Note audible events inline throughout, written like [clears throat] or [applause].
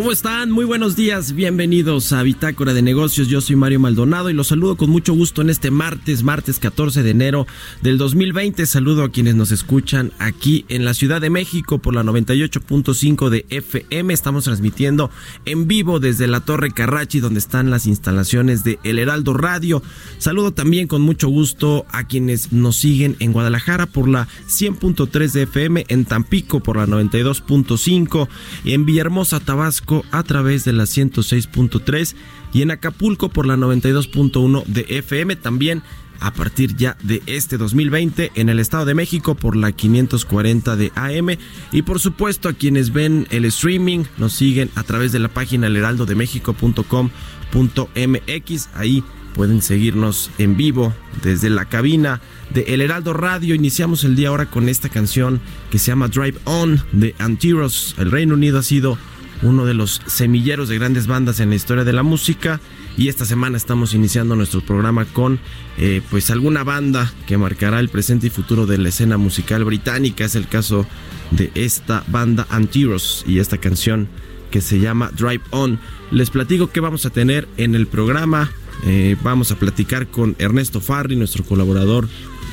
¿Cómo están? Muy buenos días, bienvenidos a Bitácora de Negocios. Yo soy Mario Maldonado y los saludo con mucho gusto en este martes, martes 14 de enero del 2020. Saludo a quienes nos escuchan aquí en la Ciudad de México por la 98.5 de FM. Estamos transmitiendo en vivo desde la Torre Carrachi, donde están las instalaciones de El Heraldo Radio. Saludo también con mucho gusto a quienes nos siguen en Guadalajara por la 100.3 de FM, en Tampico por la 92.5 y en Villahermosa, Tabasco a través de la 106.3 y en Acapulco por la 92.1 de FM también a partir ya de este 2020 en el Estado de México por la 540 de AM y por supuesto a quienes ven el streaming nos siguen a través de la página elheraldodemexico.com.mx ahí pueden seguirnos en vivo desde la cabina de El Heraldo Radio. Iniciamos el día ahora con esta canción que se llama Drive On de Antiros. El Reino Unido ha sido uno de los semilleros de grandes bandas en la historia de la música. Y esta semana estamos iniciando nuestro programa con eh, pues alguna banda que marcará el presente y futuro de la escena musical británica. Es el caso de esta banda Antiros y esta canción que se llama Drive On. Les platico que vamos a tener en el programa. Eh, vamos a platicar con Ernesto Farri nuestro colaborador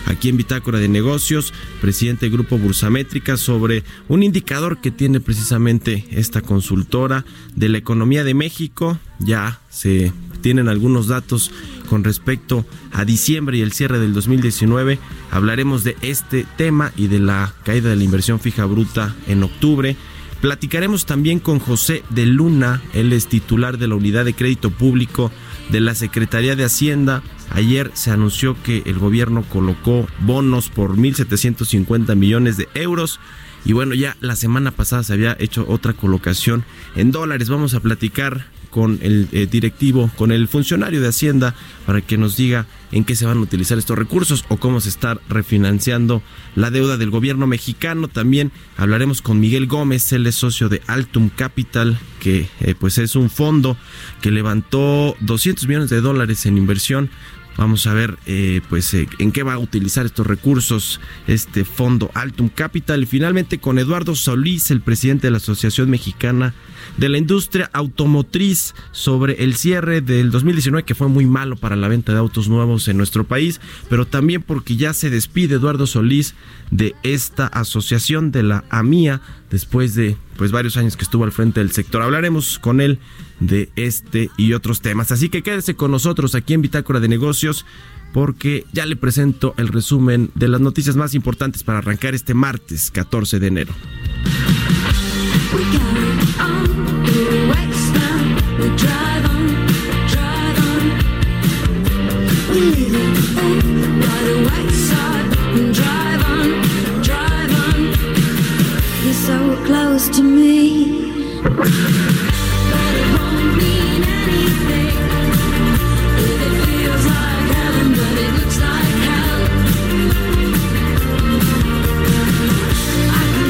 aquí en Bitácora de Negocios, presidente del Grupo Bursamétrica, sobre un indicador que tiene precisamente esta consultora de la economía de México. Ya se tienen algunos datos con respecto a diciembre y el cierre del 2019. Hablaremos de este tema y de la caída de la inversión fija bruta en octubre. Platicaremos también con José de Luna, él es titular de la Unidad de Crédito Público de la Secretaría de Hacienda. Ayer se anunció que el gobierno colocó bonos por 1.750 millones de euros. Y bueno, ya la semana pasada se había hecho otra colocación en dólares. Vamos a platicar con el eh, directivo, con el funcionario de Hacienda, para que nos diga en qué se van a utilizar estos recursos o cómo se está refinanciando la deuda del gobierno mexicano. También hablaremos con Miguel Gómez, él es socio de Altum Capital, que eh, pues es un fondo que levantó 200 millones de dólares en inversión Vamos a ver eh, pues eh, en qué va a utilizar estos recursos este fondo Altum Capital. Y finalmente con Eduardo Solís, el presidente de la Asociación Mexicana de la Industria Automotriz, sobre el cierre del 2019 que fue muy malo para la venta de autos nuevos en nuestro país, pero también porque ya se despide Eduardo Solís de esta asociación de la AMIA después de pues varios años que estuvo al frente del sector. Hablaremos con él de este y otros temas. Así que quédese con nosotros aquí en Bitácora de Negocios porque ya le presento el resumen de las noticias más importantes para arrancar este martes 14 de enero.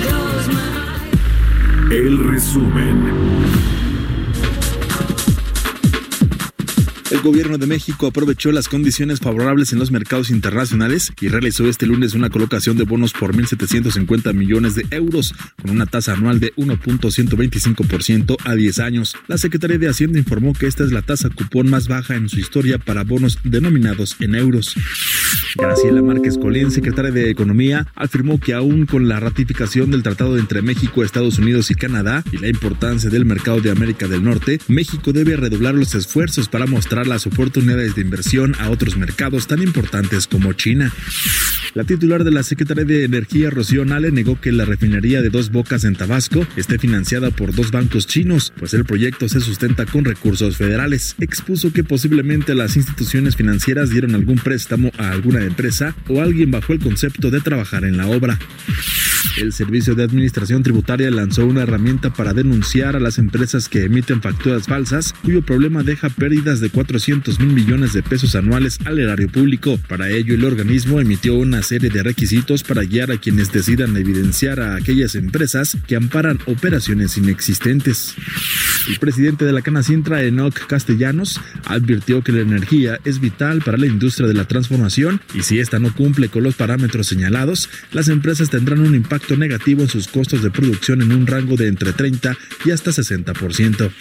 Close my eyes. El resumen. El gobierno de México aprovechó las condiciones favorables en los mercados internacionales y realizó este lunes una colocación de bonos por 1.750 millones de euros, con una tasa anual de 1.125% a 10 años. La Secretaría de Hacienda informó que esta es la tasa cupón más baja en su historia para bonos denominados en euros. Graciela Márquez Colín, secretaria de Economía, afirmó que aún con la ratificación del tratado entre México, Estados Unidos y Canadá y la importancia del mercado de América del Norte, México debe redoblar los esfuerzos para mostrar las oportunidades de inversión a otros mercados tan importantes como China. La titular de la Secretaría de Energía, Rocío Nale, negó que la refinería de Dos Bocas en Tabasco esté financiada por dos bancos chinos, pues el proyecto se sustenta con recursos federales. Expuso que posiblemente las instituciones financieras dieron algún préstamo a alguna empresa o alguien bajo el concepto de trabajar en la obra. El Servicio de Administración Tributaria lanzó una herramienta para denunciar a las empresas que emiten facturas falsas, cuyo problema deja pérdidas de 400 mil millones de pesos anuales al erario público. Para ello, el organismo emitió una serie de requisitos para guiar a quienes decidan evidenciar a aquellas empresas que amparan operaciones inexistentes. El presidente de la Canacintra, Enoch Castellanos, advirtió que la energía es vital para la industria de la transformación y si esta no cumple con los parámetros señalados, las empresas tendrán un impacto negativo en sus costos de producción en un rango de entre 30 y hasta 60%.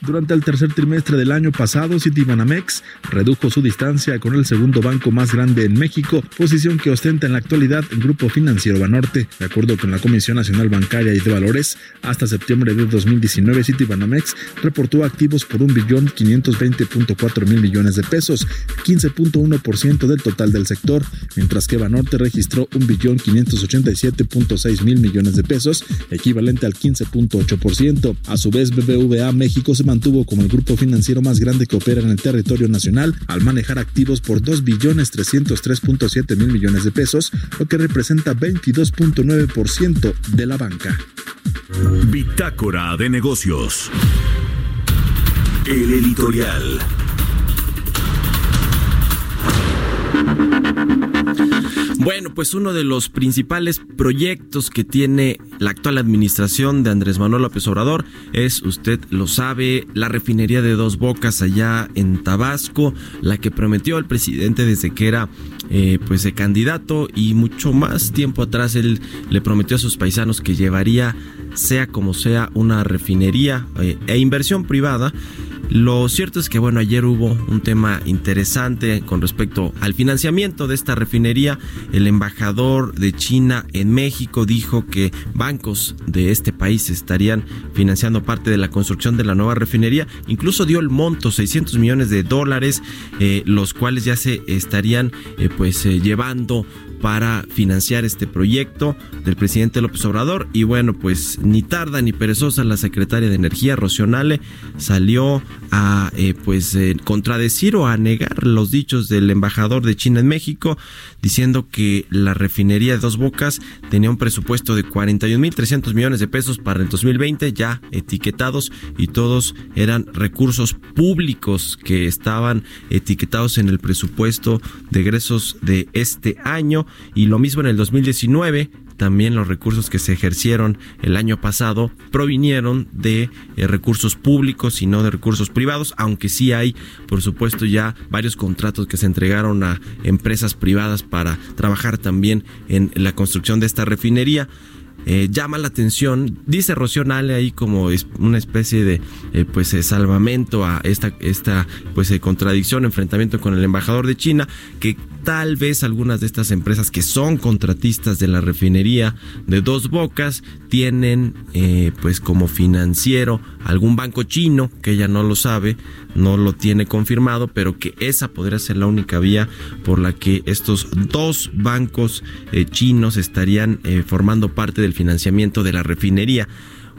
Durante el tercer trimestre del año pasado, Citibanamex redujo su distancia con el segundo banco más grande en México, posición que ostenta en la actualidad el Grupo Financiero Banorte. De acuerdo con la Comisión Nacional Bancaria y de Valores, hasta septiembre de 2019, Citibanamex reportó activos por 1.520.4 mil millones de pesos, 15.1% del total del sector, mientras que Banorte registró 1.587.6 mil millones de pesos, equivalente al 15.8%. A su vez, BBVA México se mantuvo como el grupo financiero más grande que en el territorio nacional al manejar activos por 2 billones 303.7 mil millones de pesos, lo que representa 22.9% de la banca. Bitácora de negocios. El editorial. Bueno, pues uno de los principales proyectos que tiene la actual administración de Andrés Manuel López Obrador es, usted lo sabe, la refinería de Dos Bocas allá en Tabasco, la que prometió el presidente desde que era eh, pues de candidato y mucho más tiempo atrás él le prometió a sus paisanos que llevaría sea como sea una refinería eh, e inversión privada lo cierto es que bueno, ayer hubo un tema interesante con respecto al financiamiento de esta refinería. El embajador de China en México dijo que bancos de este país estarían financiando parte de la construcción de la nueva refinería. Incluso dio el monto, 600 millones de dólares, eh, los cuales ya se estarían eh, pues eh, llevando para financiar este proyecto del presidente López Obrador. Y bueno pues ni tarda ni perezosa la secretaria de energía Rocío Nale salió a eh, pues eh, contradecir o a negar los dichos del embajador de China en México diciendo que la refinería de Dos Bocas tenía un presupuesto de 41.300 millones de pesos para el 2020 ya etiquetados y todos eran recursos públicos que estaban etiquetados en el presupuesto de egresos de este año y lo mismo en el 2019 también los recursos que se ejercieron el año pasado provinieron de eh, recursos públicos y no de recursos privados, aunque sí hay, por supuesto, ya varios contratos que se entregaron a empresas privadas para trabajar también en la construcción de esta refinería. Eh, llama la atención, dice Rocío Nale ahí como una especie de eh, pues salvamento a esta, esta pues contradicción, enfrentamiento con el embajador de China, que tal vez algunas de estas empresas que son contratistas de la refinería de dos bocas tienen pues como financiero algún banco chino, que ella no lo sabe, no lo tiene confirmado, pero que esa podría ser la única vía por la que estos dos bancos chinos estarían formando parte del financiamiento de la refinería.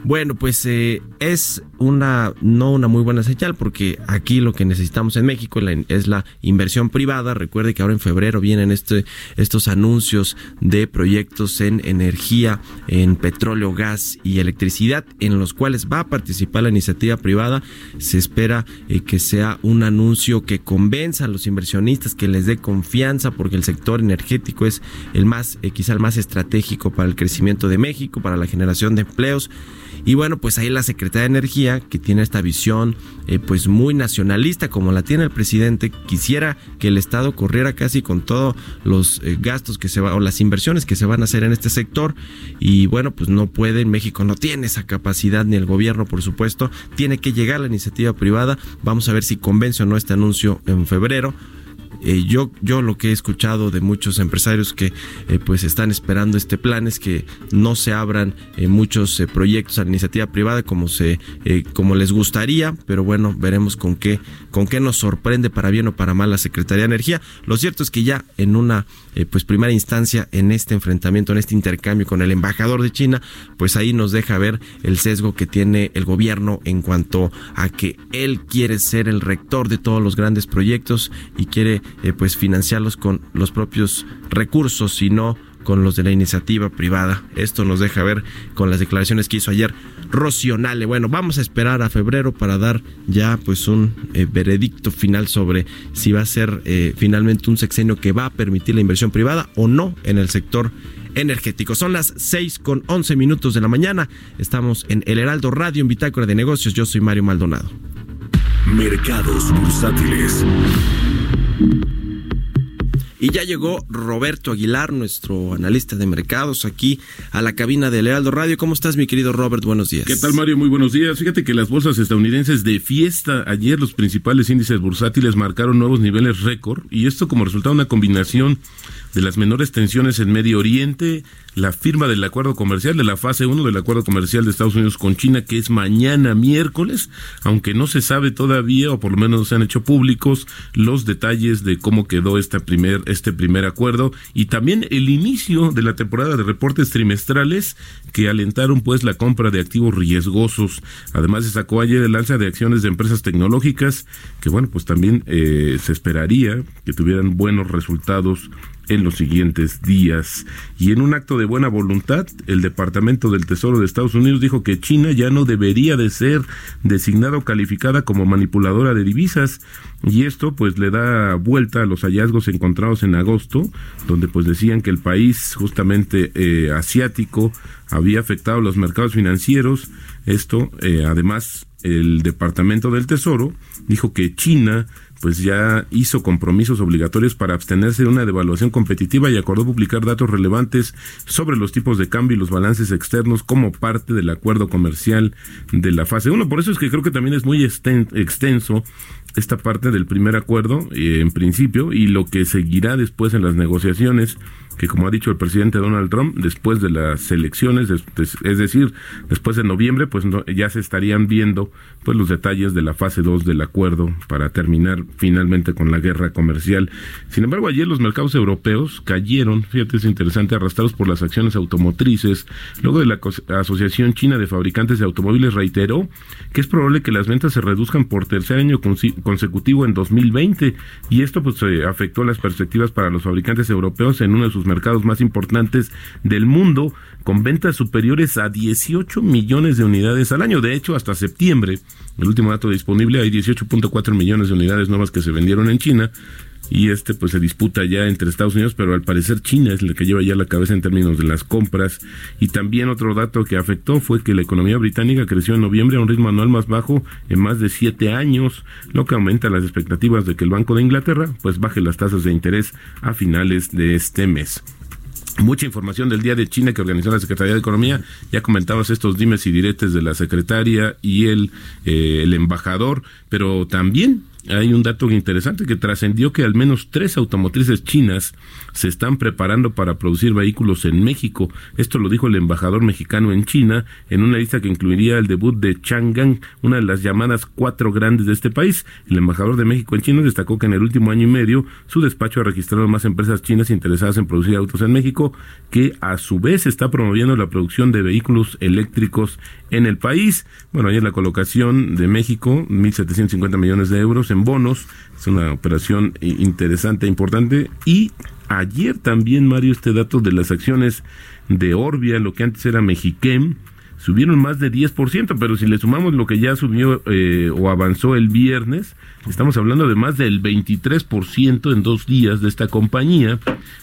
Bueno, pues eh, es una no una muy buena señal porque aquí lo que necesitamos en México es la inversión privada. Recuerde que ahora en febrero vienen este, estos anuncios de proyectos en energía, en petróleo, gas y electricidad, en los cuales va a participar la iniciativa privada. Se espera eh, que sea un anuncio que convenza a los inversionistas, que les dé confianza, porque el sector energético es el más, eh, quizá el más estratégico para el crecimiento de México, para la generación de empleos Y bueno, pues ahí la Secretaría de Energía, que tiene esta visión eh, pues muy nacionalista como la tiene el presidente, quisiera que el Estado corriera casi con todos los eh, gastos que se van o las inversiones que se van a hacer en este sector. Y bueno, pues no puede, México no tiene esa capacidad ni el gobierno, por supuesto, tiene que llegar la iniciativa privada. Vamos a ver si convence o no este anuncio en febrero. Eh, yo, yo lo que he escuchado de muchos empresarios que eh, pues están esperando este plan es que no se abran eh, muchos proyectos a la iniciativa privada como se como les gustaría, pero bueno, veremos con qué con qué nos sorprende para bien o para mal la Secretaría de Energía. Lo cierto es que ya en una pues primera instancia en este enfrentamiento, en este intercambio con el embajador de China, pues ahí nos deja ver el sesgo que tiene el gobierno en cuanto a que él quiere ser el rector de todos los grandes proyectos y quiere eh, pues financiarlos con los propios recursos y no con los de la iniciativa privada. Esto nos deja ver con las declaraciones que hizo ayer Rocionale. Bueno, vamos a esperar a febrero para dar ya pues un eh, veredicto final sobre si va a ser eh, finalmente un sexenio que va a permitir la inversión privada o no en el sector energético. Son las 6 con 11 minutos de la mañana. Estamos en El Heraldo Radio, en Bitácora de Negocios. Yo soy Mario Maldonado. Mercados bursátiles. Y ya llegó Roberto Aguilar, nuestro analista de mercados, aquí a la cabina de Lealdo Radio. ¿Cómo estás, mi querido Robert? Buenos días. ¿Qué tal, Mario? Muy buenos días. Fíjate que las bolsas estadounidenses de fiesta ayer, los principales índices bursátiles marcaron nuevos niveles récord, y esto como resultado de una combinación de las menores tensiones en Medio Oriente, la firma del acuerdo comercial, de la fase 1 del acuerdo comercial de Estados Unidos con China, que es mañana miércoles, aunque no se sabe todavía, o por lo menos no se han hecho públicos, los detalles de cómo quedó este primer, este primer acuerdo, y también el inicio de la temporada de reportes trimestrales que alentaron pues la compra de activos riesgosos. Además se sacó ayer el alza de acciones de empresas tecnológicas, que bueno, pues también eh, se esperaría que tuvieran buenos resultados en los siguientes días. Y en un acto de buena voluntad, el Departamento del Tesoro de Estados Unidos dijo que China ya no debería de ser designada o calificada como manipuladora de divisas. Y esto pues le da vuelta a los hallazgos encontrados en agosto, donde pues decían que el país justamente eh, asiático había afectado los mercados financieros. Esto, eh, además, el Departamento del Tesoro dijo que China pues ya hizo compromisos obligatorios para abstenerse de una devaluación competitiva y acordó publicar datos relevantes sobre los tipos de cambio y los balances externos como parte del acuerdo comercial de la fase 1. Por eso es que creo que también es muy extenso esta parte del primer acuerdo eh, en principio y lo que seguirá después en las negociaciones que como ha dicho el presidente Donald Trump, después de las elecciones, es decir, después de noviembre, pues ya se estarían viendo pues los detalles de la fase 2 del acuerdo para terminar finalmente con la guerra comercial. Sin embargo, ayer los mercados europeos cayeron, fíjate, es interesante, arrastrados por las acciones automotrices. Luego de la Asociación China de Fabricantes de Automóviles reiteró que es probable que las ventas se reduzcan por tercer año consecutivo en 2020 y esto pues afectó las perspectivas para los fabricantes europeos en uno de sus mercados más importantes del mundo, con ventas superiores a 18 millones de unidades al año. De hecho, hasta septiembre, el último dato disponible, hay 18.4 millones de unidades nuevas que se vendieron en China, y este pues se disputa ya entre Estados Unidos, pero al parecer China es la que lleva ya la cabeza en términos de las compras. Y también otro dato que afectó fue que la economía británica creció en noviembre a un ritmo anual más bajo en más de siete años, lo que aumenta las expectativas de que el Banco de Inglaterra pues baje las tasas de interés a finales de este mes. Mucha información del Día de China que organizó la Secretaría de Economía. Ya comentabas estos dimes y diretes de la secretaria y el, eh, el embajador, pero también hay un dato interesante que trascendió que al menos tres automotrices chinas se están preparando para producir vehículos en México. Esto lo dijo el embajador mexicano en China en una lista que incluiría el debut de Chang'an, una de las llamadas cuatro grandes de este país. El embajador de México en China destacó que en el último año y medio su despacho ha registrado más empresas chinas interesadas en producir autos en México, que a su vez está promoviendo la producción de vehículos eléctricos en el país. Bueno, ayer la colocación de México, 1.750 millones de euros en bonos, es una operación interesante e importante. Y ayer también, Mario, este dato de las acciones de Orbia, lo que antes era Mexiquem, subieron más de 10%, pero si le sumamos lo que ya subió eh, o avanzó el viernes, estamos hablando de más del 23% en dos días de esta compañía,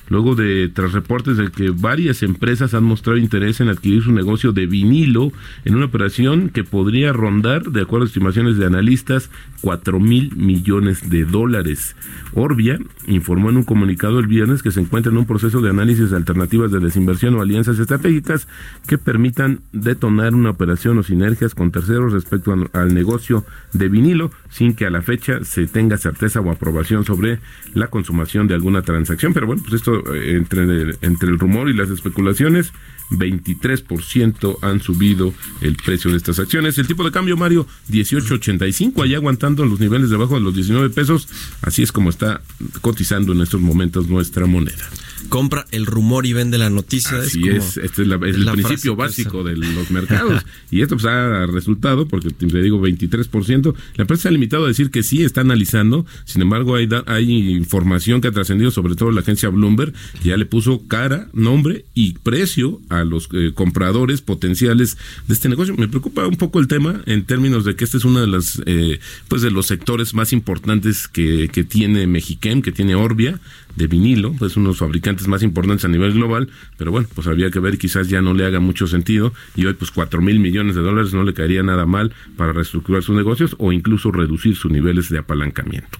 luego de tras reportes de que varias empresas han mostrado interés en adquirir su negocio de vinilo en una operación que podría rondar, de acuerdo a estimaciones de analistas, 4 mil millones de dólares. Orbia informó en un comunicado el viernes que se encuentra en un proceso de análisis de alternativas de desinversión o alianzas estratégicas que permitan detonar una operación o sinergias con terceros respecto al negocio de vinilo sin que a la fecha se tenga certeza o aprobación sobre la consumación de alguna transacción. Pero bueno, pues esto eh, entre, el- entre el rumor y las especulaciones, 23% han subido el precio de estas acciones. El tipo de cambio, Mario, 18.85, allá aguantando los niveles debajo de los 19 pesos. Así es como está cotizando en estos momentos nuestra moneda. Compra el rumor y vende la noticia. Así es, este es, la- es es el principio básico de los [laughs] mercados. y esto pues ha resultado, porque te digo 23%, la empresa se ha limitado a decir que sí está analizando, sin embargo hay, da- hay información que ha trascendido, sobre todo la agencia Bloomberg, que ya le puso cara, nombre y precio a los eh, compradores potenciales de este negocio. Me preocupa un poco el tema en términos de que este es uno de los, eh, pues de los sectores más importantes que, que tiene Mexiquem, que tiene Orbia, de vinilo, pues unos fabricantes más importantes a nivel global, pero bueno, pues habría que ver, quizás ya no le haga mucho sentido y hoy pues cuatro mil millones de dólares no le caería nada mal para reestructurar sus negocios o incluso reducir sus niveles de apalancamiento.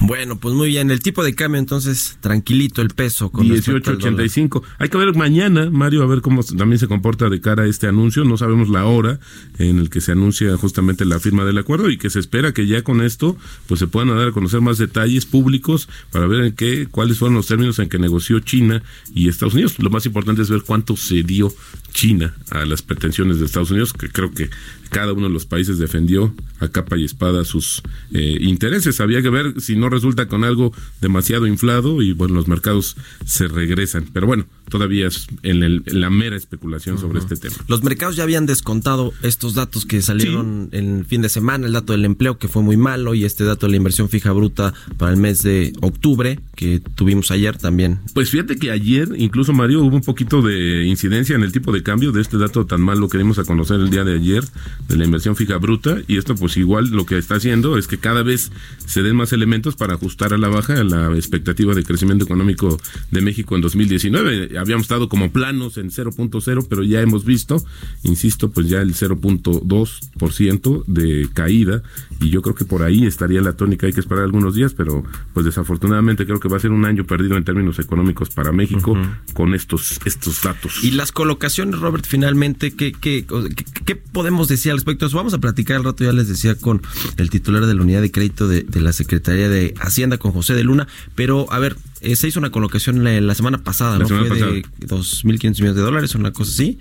Bueno, pues muy bien. El tipo de cambio, entonces, tranquilito el peso. Con respecto al dólar. 18.85. Hay que ver mañana, Mario, a ver cómo también se comporta de cara a este anuncio. No sabemos la hora en el que se anuncia justamente la firma del acuerdo y que se espera que ya con esto pues se puedan dar a conocer más detalles públicos para ver en qué, cuáles fueron los términos en que negoció China y Estados Unidos. Lo más importante es ver cuánto se dio China a las pretensiones de Estados Unidos, que creo que cada uno de los países defendió a capa y espada sus eh, intereses. Había que ver si no resulta con algo demasiado inflado y bueno, los mercados se regresan. Pero bueno, todavía es en, el- en la mera especulación sobre este tema. Los mercados ya habían descontado estos datos que salieron el fin de semana, el dato del empleo que fue muy malo y este dato de la inversión fija bruta para el mes de octubre que tuvimos ayer también. Pues fíjate que ayer, incluso Mario, hubo un poquito de incidencia en el tipo de cambio de este dato tan malo que dimos a conocer el día de ayer de la inversión fija bruta y esto pues igual lo que está haciendo es que cada vez se den más elementos para ajustar a la baja la expectativa de crecimiento económico de México en 2019. Habíamos estado como planos en 0.0, pero ya hemos visto, insisto, pues ya el 0.2% de caída y yo creo que por ahí estaría la tónica, hay que esperar algunos días, pero pues desafortunadamente creo que va a ser un año perdido en términos económicos para México con estos estos datos. Y las colocaciones, Robert, finalmente, ¿qué, qué, qué- qué podemos decir al respecto? eso? Vamos a platicar al rato, ya les decía, con el titular de la unidad de crédito de, de la Secretaría de Hacienda, con José de Luna. Pero, a ver, eh, se hizo una colocación la, la semana pasada, La ¿no? semana Fue de 2.500 millones de dólares, una cosa así.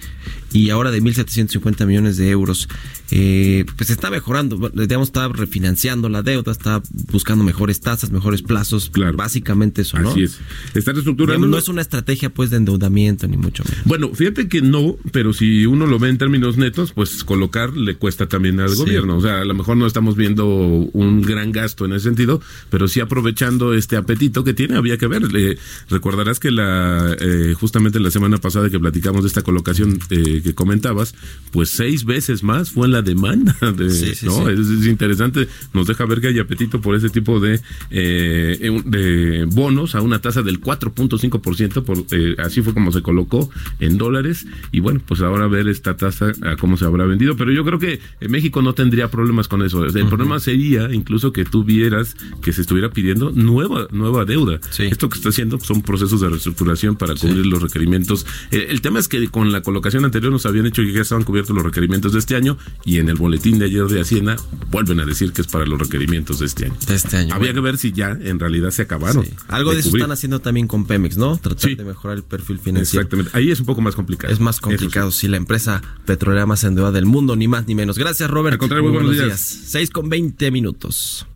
Y ahora de 1.750 millones de euros. Eh, pues está mejorando, digamos, está refinanciando la deuda, está buscando mejores tasas, mejores plazos. Claro. Básicamente eso, ¿no? Así es. Está reestructurando. No es una estrategia, pues, de endeudamiento, ni mucho menos. Bueno, fíjate que no, pero si uno lo ve en términos netos, pues colocar le cuesta también al Sí. gobierno. O sea, a lo mejor no estamos viendo un gran gasto en ese sentido, pero sí aprovechando este apetito que tiene, había que ver. Eh, recordarás que la eh, justamente la semana pasada que platicamos de esta colocación eh, que comentabas, pues seis veces más fue en la demanda. [laughs] De, Sí, sí, ¿no? sí. Es, es interesante, nos deja ver que hay apetito por ese tipo de, eh, de bonos a una tasa del 4.5%, por, eh, así fue como se colocó en dólares, y bueno, pues ahora ver esta tasa a cómo se habrá vendido, pero yo creo que en México no tendría problemas con eso, el problema sería incluso que tú vieras que se estuviera pidiendo nueva, nueva deuda. Sí. Esto que está haciendo son procesos de reestructuración para cubrir los requerimientos. Eh, el tema es que con la colocación anterior nos habían hecho que ya estaban cubiertos los requerimientos de este año, y en el boletín de ayer de Hacienda vuelven a decir que es para los requerimientos de este año. De este año. Había Bueno. que ver si ya en realidad se acabaron. Sí. Algo de, eso cubrir. están haciendo también con Pemex, ¿no? Tratar Sí. de mejorar el perfil financiero. Exactamente. Ahí es un poco más complicado. Es más Eso complicado, sí. sí. la empresa petrolera más endeudada del mundo, ni más ni menos. Gracias, Robert. Al contrario, muy buenos días. 6 con 20 minutos.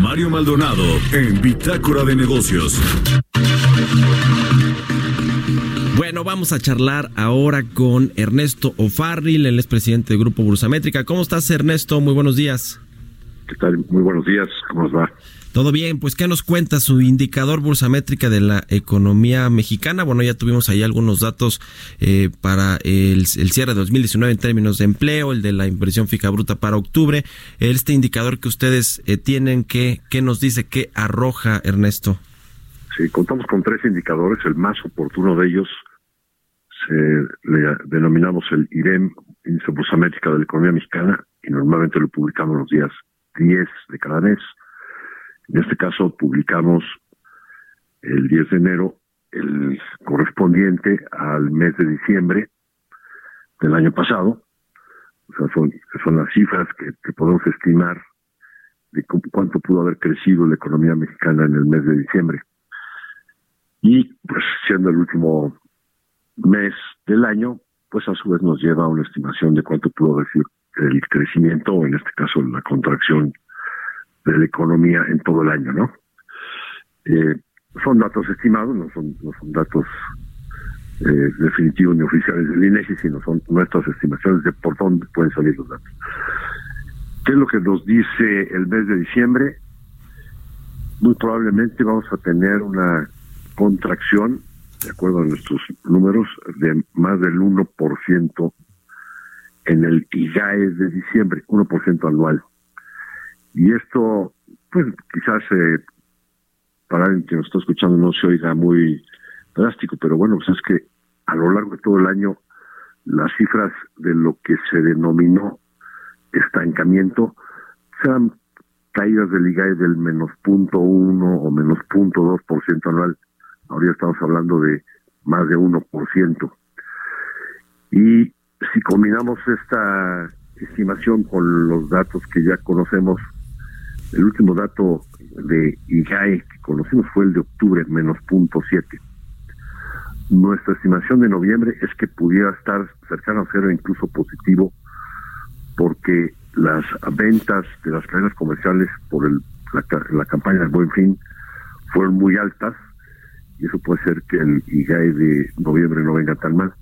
Mario Maldonado en Bitácora de Negocios. Bueno, vamos a charlar ahora con Ernesto O'Farrill, él es presidente del Grupo Bursamétrica. ¿Cómo estás, Ernesto? Muy buenos días. ¿Qué tal? Muy buenos días, ¿cómo nos va? Todo bien, pues ¿qué nos cuenta su indicador bursamétrica de la economía mexicana? Bueno, ya tuvimos ahí algunos datos eh, para el, cierre de 2019 en términos de empleo, el de la inversión fija bruta para octubre. Este indicador que ustedes eh, tienen, ¿qué, ¿qué nos dice, qué arroja Ernesto? Sí, contamos con tres indicadores. El más oportuno de ellos se le denominamos el IREM, Índice Bursamétrica de la Economía Mexicana, y normalmente lo publicamos los días 10 de cada mes. En este caso publicamos el 10 de enero el correspondiente al mes de diciembre del año pasado. O sea, son, son las cifras que, que podemos estimar de cuánto pudo haber crecido la economía mexicana en el mes de diciembre. Y pues siendo el último mes del año, pues a su vez nos lleva a una estimación de cuánto pudo haber sido el crecimiento, o en este caso la contracción de la economía en todo el año, ¿no? Eh, son datos estimados, no son, no son datos eh, definitivos ni oficiales del INEGI, sino son nuestras estimaciones de por dónde pueden salir los datos. ¿Qué es lo que nos dice el mes de diciembre? Muy probablemente vamos a tener una contracción, de acuerdo a nuestros números, de más del 1% en el IGAE de diciembre, 1% anual. Y esto, pues quizás eh, para alguien que nos está escuchando no se oiga muy drástico, pero bueno, pues es que a lo largo de todo el año las cifras de lo que se denominó estancamiento sean caídas del IGAE del menos punto uno o menos punto dos por ciento anual. Ahora estamos hablando de más de uno por ciento. Y si combinamos esta estimación con los datos que ya conocemos, el último dato de IGAE que conocimos fue el de octubre, menos punto siete. Nuestra estimación de noviembre es que pudiera estar cercano a cero, incluso positivo, porque las ventas de las cadenas comerciales por la, campaña del Buen Fin fueron muy altas y eso puede ser que el IGAE de noviembre no venga tan mal.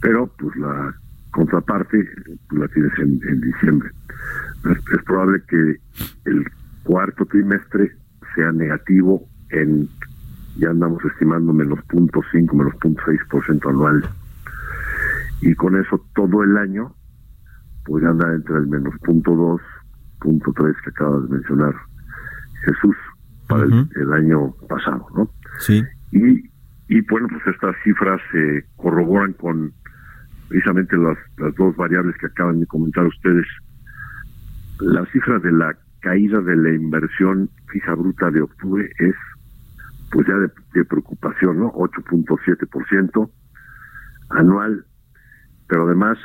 Pero pues la contraparte pues, la tienes en, en diciembre. Es, probable que el cuarto trimestre sea negativo en, ya andamos estimando menos punto cinco, menos punto seis por ciento anual. Y con eso todo el año podría andar entre el menos punto dos, punto tres que acaba de mencionar Jesús para uh -huh. el, el, año pasado, ¿no? Sí. Y, y bueno, pues estas cifras se corroboran con precisamente las, las dos variables que acaban de comentar ustedes. La cifra de la caída de la inversión fija bruta de octubre es pues ya de, de preocupación, ¿no? 8.7% anual, pero además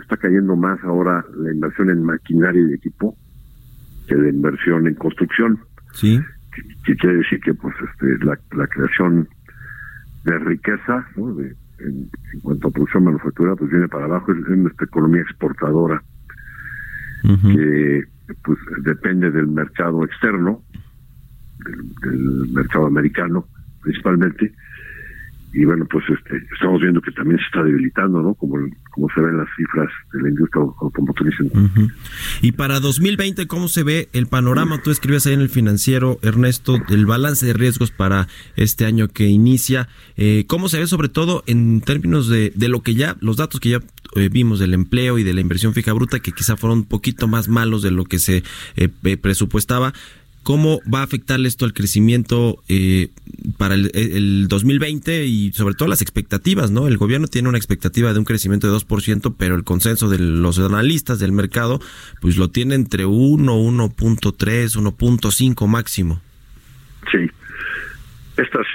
está cayendo más ahora la inversión en maquinaria y equipo que la inversión en construcción. Sí. Que, que quiere decir que pues este la, la creación de riqueza, ¿no? De, en, en, cuanto a producción manufacturera, pues viene para abajo, es nuestra economía exportadora, que pues depende del mercado externo, del, mercado americano principalmente, y bueno, pues este, estamos viendo que también se está debilitando, ¿no? Como, como se ven las cifras de la industria automotriz. Uh -huh. Y para 2020, ¿cómo se ve el panorama? Tú escribes ahí en el financiero, Ernesto, el balance de riesgos para este año que inicia. Eh, ¿Cómo se ve sobre todo en términos de, de lo que ya, los datos que ya eh, vimos del empleo y de la inversión fija bruta, que quizá fueron un poquito más malos de lo que se eh, presupuestaba? ¿Cómo va a afectarle esto al crecimiento eh, para el, el, 2020 y sobre todo las expectativas? ¿no? El gobierno tiene una expectativa de un crecimiento de 2%, pero el consenso de los analistas del mercado pues lo tiene entre 1, 1.3, 1.5 máximo. Sí. Estas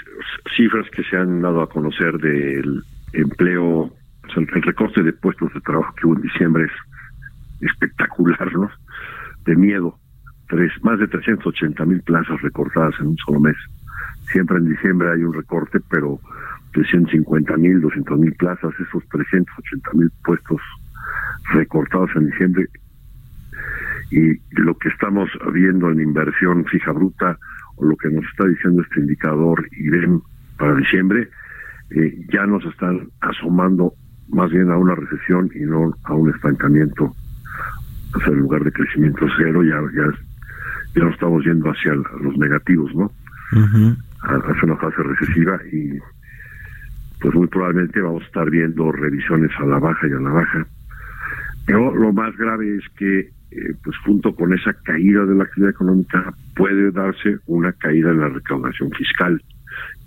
cifras que se han dado a conocer del empleo, el recorte de puestos de trabajo que hubo en diciembre es espectacular, ¿no? De miedo tres, más de 380 mil plazas recortadas en un solo mes. Siempre en diciembre hay un recorte, pero de 150 mil, 200 mil plazas, esos 380 mil puestos recortados en diciembre. Y lo que estamos viendo en inversión fija bruta, o lo que nos está diciendo este indicador IBEM para diciembre, eh, ya nos están asomando más bien a una recesión y no a un estancamiento. O sea, en lugar de crecimiento cero, ya, ya ya nos estamos yendo hacia los negativos, ¿no? A- Hacia una fase recesiva y pues muy probablemente vamos a estar viendo revisiones a la baja y a la baja. Pero lo más grave es que, eh, pues junto con esa caída de la actividad económica, puede darse una caída en la recaudación fiscal.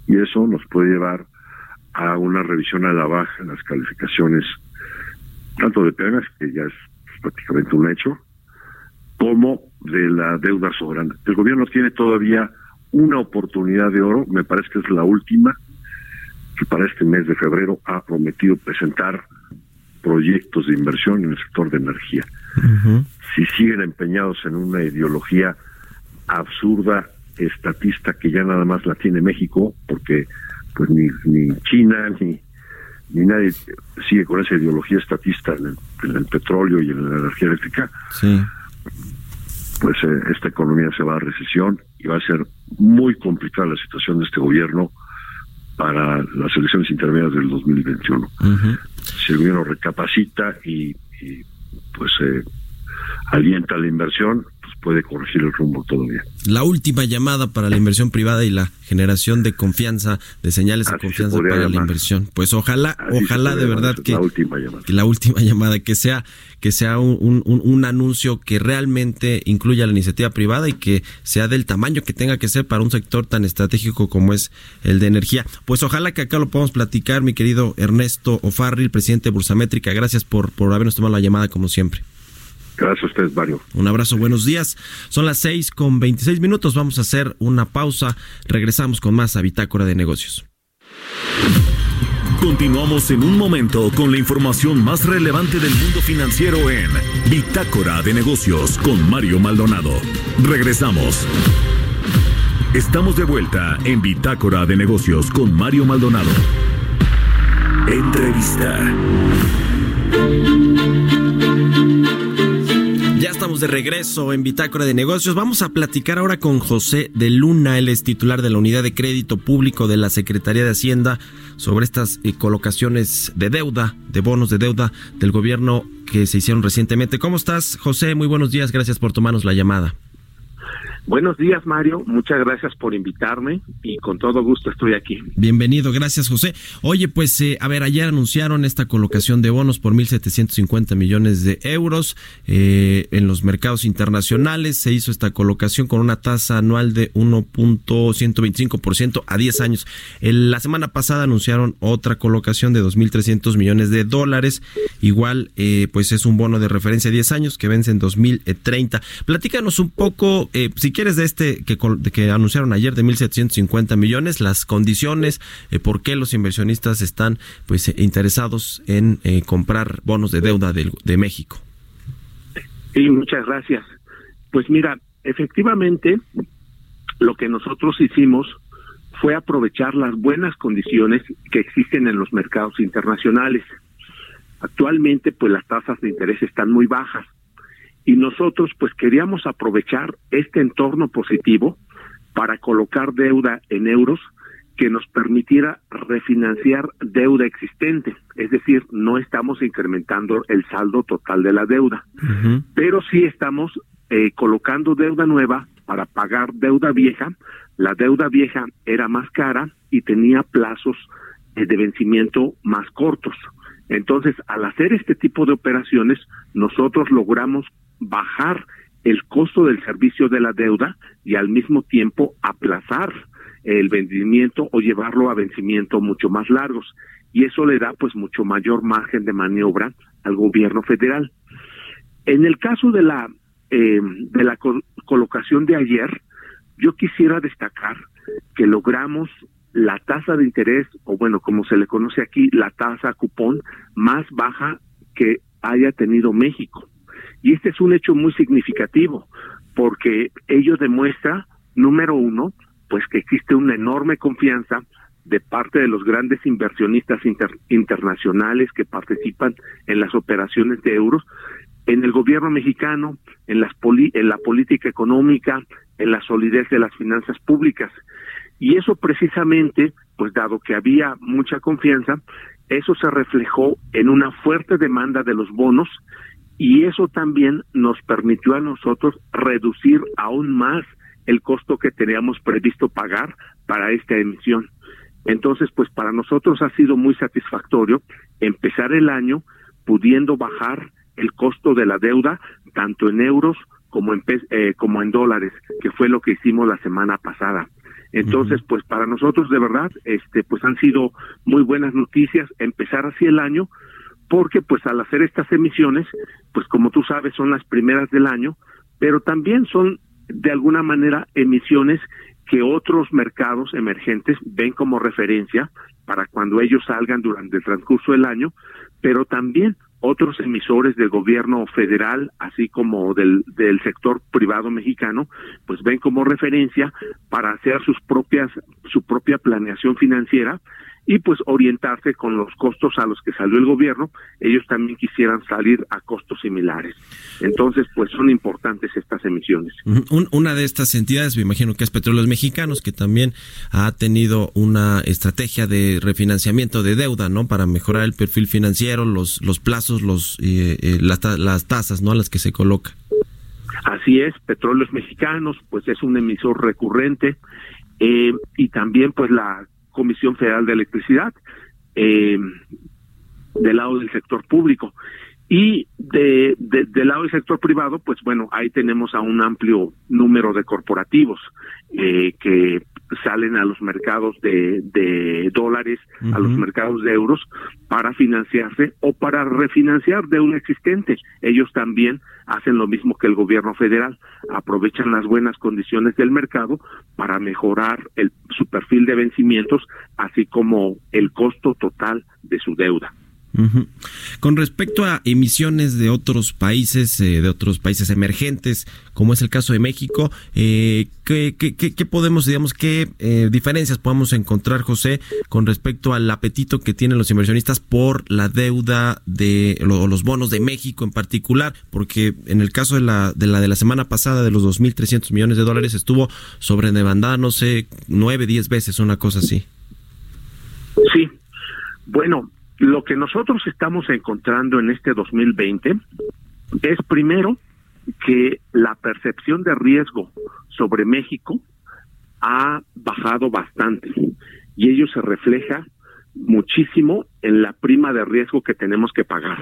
Y eso nos puede llevar a una revisión a la baja en las calificaciones, tanto de Pemex, que ya es prácticamente un hecho, como de la deuda soberana. El gobierno tiene todavía una oportunidad de oro, me parece que es la última, que para este mes de febrero ha prometido presentar proyectos de inversión en el sector de energía. Si siguen empeñados en una ideología absurda, estatista, que ya nada más la tiene México, porque pues ni, ni China ni, ni nadie sigue con esa ideología estatista en el, en el petróleo y en la energía eléctrica, Sí. Pues eh, esta economía se va a recesión y va a ser muy complicada la situación de este gobierno para las elecciones intermedias del 2021. Ujú. Si el gobierno recapacita y, y, pues eh, alienta la inversión, puede corregir el rumbo todavía. La última llamada para la inversión privada y la generación de confianza, de señales de Así confianza para la inversión. Pues ojalá, Así ojalá de verdad que la última llamada. que la última llamada que sea que sea un, un- un- un anuncio que realmente incluya la iniciativa privada y que sea del tamaño que tenga que ser para un sector tan estratégico como es el de energía. Pues ojalá que acá lo podamos platicar, mi querido Ernesto Ofarril, presidente de Bursamétrica. Gracias por, por habernos tomado la llamada como siempre. Gracias a ustedes, Mario. Un abrazo, buenos días. Son las 6 con 26 minutos. Vamos a hacer una pausa. Regresamos con más a Bitácora de Negocios. Continuamos en un momento con la información más relevante del mundo financiero en Bitácora de Negocios con Mario Maldonado. Regresamos. Estamos de vuelta en Bitácora de Negocios con Mario Maldonado. Entrevista. De regreso en Bitácora de Negocios. Vamos a platicar ahora con José de Luna, él es titular de la Unidad de Crédito Público de la Secretaría de Hacienda sobre estas eh, colocaciones de deuda, de bonos de deuda del gobierno que se hicieron recientemente. ¿Cómo estás, José? Muy buenos días, gracias por tomarnos la llamada. Buenos días, Mario. Muchas gracias por invitarme y con todo gusto estoy aquí. Bienvenido, gracias José. Oye, pues eh, a ver, ayer anunciaron esta colocación de bonos por 1.750 millones de euros eh, en los mercados internacionales. Se hizo esta colocación con una tasa anual de 1.125% a 10 años. El- la semana pasada anunciaron otra colocación de 2.300 millones de dólares. Igual, eh, pues es un bono de referencia a 10 años que vence en 2030. Platícanos un poco, eh, si quieres, de este que, de que anunciaron ayer de 1.750 millones, las condiciones, eh, por qué los inversionistas están pues eh, interesados en eh, comprar bonos de deuda del- de México. Sí, muchas gracias. Pues mira, efectivamente, lo que nosotros hicimos fue aprovechar las buenas condiciones que existen en los mercados internacionales. Actualmente, pues las tasas de interés están muy bajas y nosotros pues queríamos aprovechar este entorno positivo para colocar deuda en euros que nos permitiera refinanciar deuda existente, es decir, no estamos incrementando el saldo total de la deuda, pero sí estamos eh, colocando deuda nueva para pagar deuda vieja. La deuda vieja era más cara y tenía plazos eh, de vencimiento más cortos. Entonces, al hacer este tipo de operaciones, nosotros logramos bajar el costo del servicio de la deuda y al mismo tiempo aplazar el vencimiento o llevarlo a vencimiento mucho más largos. Y eso le da pues mucho mayor margen de maniobra al gobierno federal. En el caso de la eh, de la col- colocación de ayer, yo quisiera destacar que logramos la tasa de interés, o bueno, como se le conoce aquí, la tasa cupón más baja que haya tenido México. Y este es un hecho muy significativo, porque ello demuestra, número uno, pues que existe una enorme confianza de parte de los grandes inversionistas inter- internacionales que participan en las operaciones de euros, en el gobierno mexicano, en, las poli- en la política económica, en la solidez de las finanzas públicas. Y eso precisamente, pues dado que había mucha confianza, eso se reflejó en una fuerte demanda de los bonos y eso también nos permitió a nosotros reducir aún más el costo que teníamos previsto pagar para esta emisión. Entonces, pues para nosotros ha sido muy satisfactorio empezar el año pudiendo bajar el costo de la deuda tanto en euros como en eh, como en dólares, que fue lo que hicimos la semana pasada. Entonces, pues para nosotros de verdad, este, pues han sido muy buenas noticias empezar así el año, porque pues al hacer estas emisiones, pues como tú sabes son las primeras del año, pero también son de alguna manera emisiones que otros mercados emergentes ven como referencia para cuando ellos salgan durante el transcurso del año, pero también otros emisores del gobierno federal, así como del, del sector privado mexicano, pues ven como referencia para hacer sus propias, su propia planeación financiera y pues orientarse con los costos a los que salió el gobierno, ellos también quisieran salir a costos similares. Entonces, pues son importantes estas emisiones. una de estas entidades, me imagino que es Petróleos Mexicanos, que también ha tenido una estrategia de refinanciamiento de deuda, ¿no? Para mejorar el perfil financiero, los, los plazos, los, eh, eh, las, las tasas, ¿no? A las que se coloca. Así es, Petróleos Mexicanos, pues es un emisor recurrente eh, y también pues la Comisión Federal de Electricidad, eh, del lado del sector público. Y de, del lado del sector privado, pues bueno, ahí tenemos a un amplio número de corporativos eh, que salen a los mercados de, de dólares, a los mercados de euros, para financiarse o para refinanciar deuda existente. Ellos también hacen lo mismo que el gobierno federal, aprovechan las buenas condiciones del mercado para mejorar el, su perfil de vencimientos, así como el costo total de su deuda. Con respecto a emisiones de otros países, eh, de otros países emergentes, como es el caso de México, eh, ¿qué, qué, podemos, digamos, qué eh, diferencias podemos encontrar, José, con respecto al apetito que tienen los inversionistas por la deuda de los bonos de México en particular? Porque en el caso de la de la, de la semana pasada, de los 2.300 millones de dólares, estuvo sobredemandada, no sé, nueve, diez veces, una cosa así. Sí, bueno, lo que nosotros estamos encontrando en este 2020 es primero que la percepción de riesgo sobre México ha bajado bastante y ello se refleja muchísimo en la prima de riesgo que tenemos que pagar.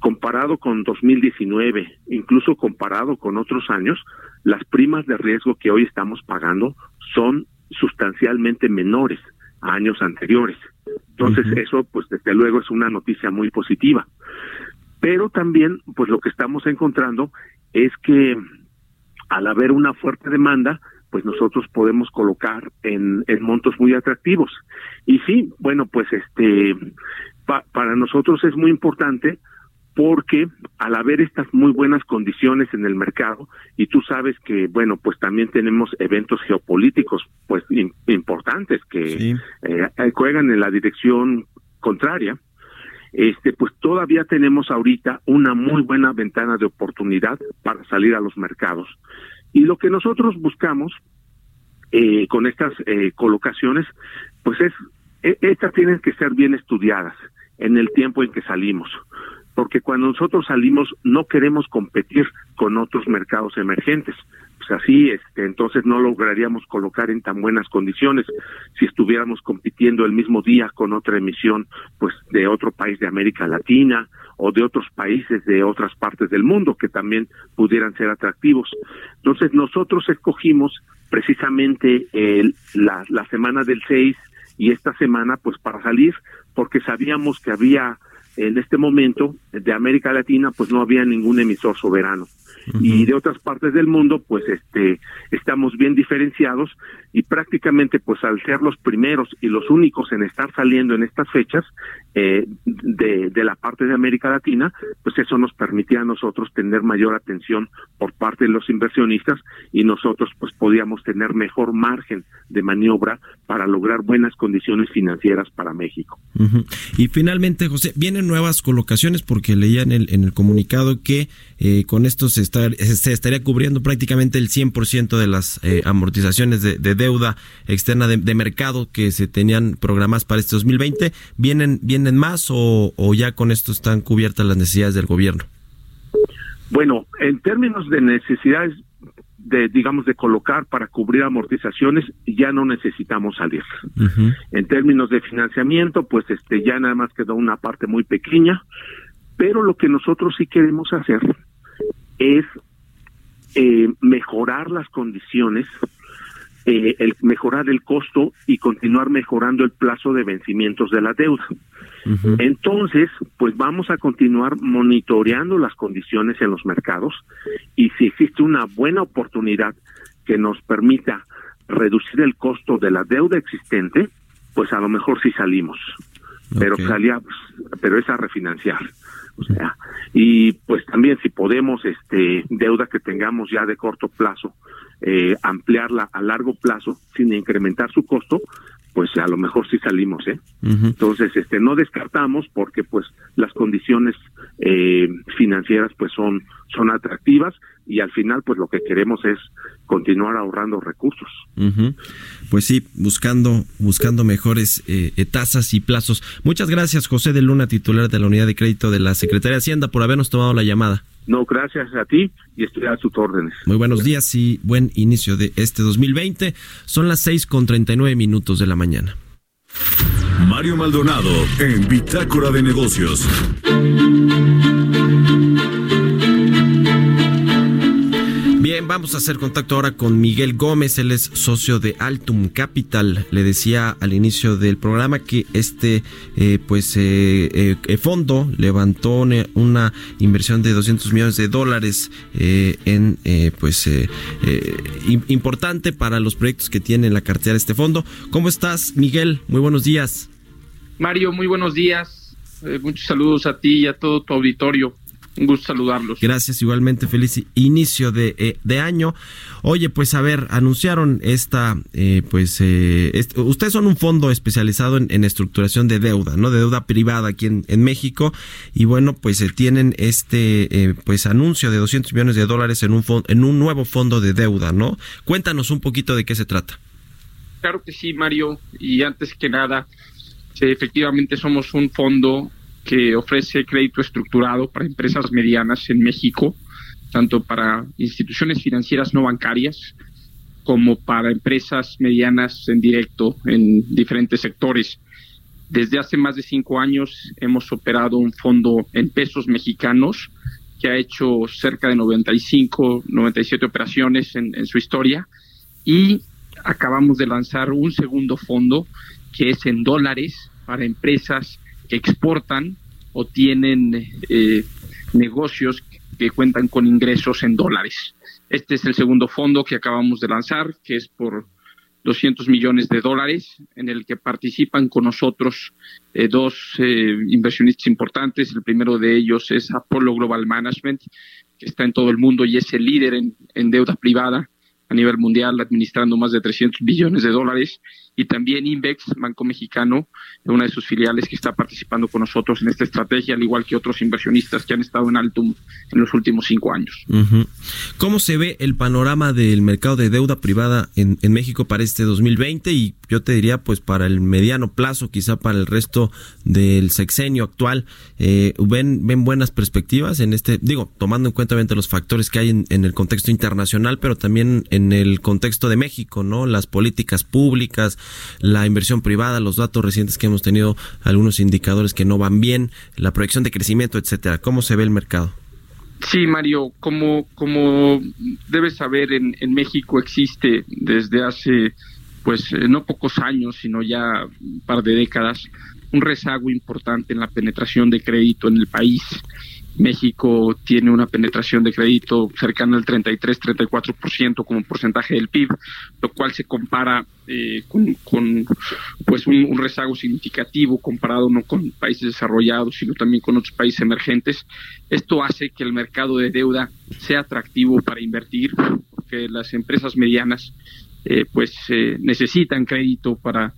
Comparado con 2019, incluso comparado con otros años, las primas de riesgo que hoy estamos pagando son sustancialmente menores a años anteriores. Entonces, eso, pues desde luego es una noticia muy positiva. Pero también, pues lo que estamos encontrando es que al haber una fuerte demanda, pues nosotros podemos colocar en, en montos muy atractivos. Y sí, bueno, pues este, para nosotros es muy importante porque al haber estas muy buenas condiciones en el mercado y tú sabes que bueno pues también tenemos eventos geopolíticos pues importantes que eh, juegan en la dirección contraria este pues todavía tenemos ahorita una muy buena ventana de oportunidad para salir a los mercados. Y lo que nosotros buscamos eh, con estas eh, colocaciones pues es e, estas tienen que ser bien estudiadas en el tiempo en que salimos porque cuando nosotros salimos no queremos competir con otros mercados emergentes. Pues así, este, entonces no lograríamos colocar en tan buenas condiciones si estuviéramos compitiendo el mismo día con otra emisión, pues de otro país de América Latina o de otros países de otras partes del mundo que también pudieran ser atractivos. Entonces nosotros escogimos precisamente el, la, la semana del 6 y esta semana pues para salir porque sabíamos que había en este momento de América Latina pues no había ningún emisor soberano. Y de otras partes del mundo pues este estamos bien diferenciados y prácticamente pues al ser los primeros y los únicos en estar saliendo en estas fechas eh, de, de la parte de América Latina pues eso nos permitía a nosotros tener mayor atención por parte de los inversionistas y nosotros pues podíamos tener mejor margen de maniobra para lograr buenas condiciones financieras para México. Y finalmente, José, vienen nuevas colocaciones porque leía en el, en el comunicado que eh, con esto se, está, se estaría cubriendo prácticamente el 100% de las eh, amortizaciones de, deuda externa de, mercado que se tenían programadas para este 2020. ¿Vienen, vienen más o, o ya con esto están cubiertas las necesidades del gobierno? Bueno, en términos de necesidades de, digamos, de colocar para cubrir amortizaciones, ya no necesitamos salir. En términos de financiamiento, pues este ya nada más quedó una parte muy pequeña, pero lo que nosotros sí queremos hacer es eh, mejorar las condiciones, eh, el mejorar el costo y continuar mejorando el plazo de vencimientos de la deuda. Entonces, pues vamos a continuar monitoreando las condiciones en los mercados y si existe una buena oportunidad que nos permita reducir el costo de la deuda existente, pues a lo mejor sí salimos, pero salía, pero es a refinanciar. O sea, y pues también si podemos, este, deuda que tengamos ya de corto plazo, eh, ampliarla a largo plazo sin incrementar su costo, pues a lo mejor sí salimos, ¿eh? Entonces, este, no descartamos porque pues las condiciones eh, financieras pues son son atractivas y al final pues lo que queremos es continuar ahorrando recursos. Pues sí, buscando, buscando mejores eh, tasas y plazos. Muchas gracias, José de Luna, titular de la Unidad de Crédito de la Secretaría de Hacienda, por habernos tomado la llamada. No, gracias a ti y estoy a tus órdenes. Muy buenos días y buen inicio de este 2020. Son las 6 con 39 minutos de la mañana. Mario Maldonado en Bitácora de Negocios. Vamos a hacer contacto ahora con Miguel Gómez, él es socio de Altum Capital. Le decía al inicio del programa que este eh, pues eh, eh, fondo levantó una, inversión de 200 millones de dólares en pues im- importante para los proyectos que tiene en la cartera este fondo. ¿Cómo estás, Miguel? Muy buenos días. Mario, muy buenos días. Muchos saludos a ti y a todo tu auditorio. Un gusto saludarlos. Gracias, igualmente feliz inicio de, eh, de año. Oye, pues a ver, anunciaron esta, eh, pues, eh, est- ustedes son un fondo especializado en, en estructuración de deuda, ¿no? De deuda privada aquí en, en México. Y bueno, pues eh, tienen este, eh, pues, anuncio de 200 millones de dólares en un, en un nuevo fondo de deuda, ¿no? Cuéntanos un poquito de qué se trata. Claro que sí, Mario. Y antes que nada, efectivamente somos un fondo que ofrece crédito estructurado para empresas medianas en México, tanto para instituciones financieras no bancarias como para empresas medianas en directo en diferentes sectores. Desde hace más de cinco años hemos operado un fondo en pesos mexicanos que ha hecho cerca de 95, 97 operaciones en, en su historia y acabamos de lanzar un segundo fondo que es en dólares para empresas que exportan o tienen eh, negocios que cuentan con ingresos en dólares. Este es el segundo fondo que acabamos de lanzar, que es por 200 millones de dólares, en el que participan con nosotros eh, dos eh, inversionistas importantes. El primero de ellos es Apollo Global Management, que está en todo el mundo y es el líder en, en deuda privada a nivel mundial, administrando más de 300 billones de dólares. Y también Invex, Banco Mexicano, una de sus filiales que está participando con nosotros en esta estrategia, al igual que otros inversionistas que han estado en Altum en los últimos cinco años. ¿Cómo se ve el panorama del mercado de deuda privada en, en México para este 2020 y yo te diría pues para el mediano plazo, quizá para el resto del sexenio actual? Eh, ¿ven, ¿Ven buenas perspectivas en este, digo, tomando en cuenta los factores que hay en, en el contexto internacional, pero también en el contexto de México, ¿no? Las políticas públicas, la inversión privada, los datos recientes que hemos tenido, algunos indicadores que no van bien, la proyección de crecimiento, etcétera. ¿Cómo se ve el mercado? Sí, Mario, como, como debes saber, en, en México existe desde hace, pues, eh, no pocos años, sino ya un par de décadas, un rezago importante en la penetración de crédito en el país. México tiene una penetración de crédito cercana al 33-34% como porcentaje del PIB, lo cual se compara eh, con, pues un, un, rezago significativo comparado no con países desarrollados, sino también con otros países emergentes. Esto hace que el mercado de deuda sea atractivo para invertir, porque las empresas medianas eh, pues eh, necesitan crédito para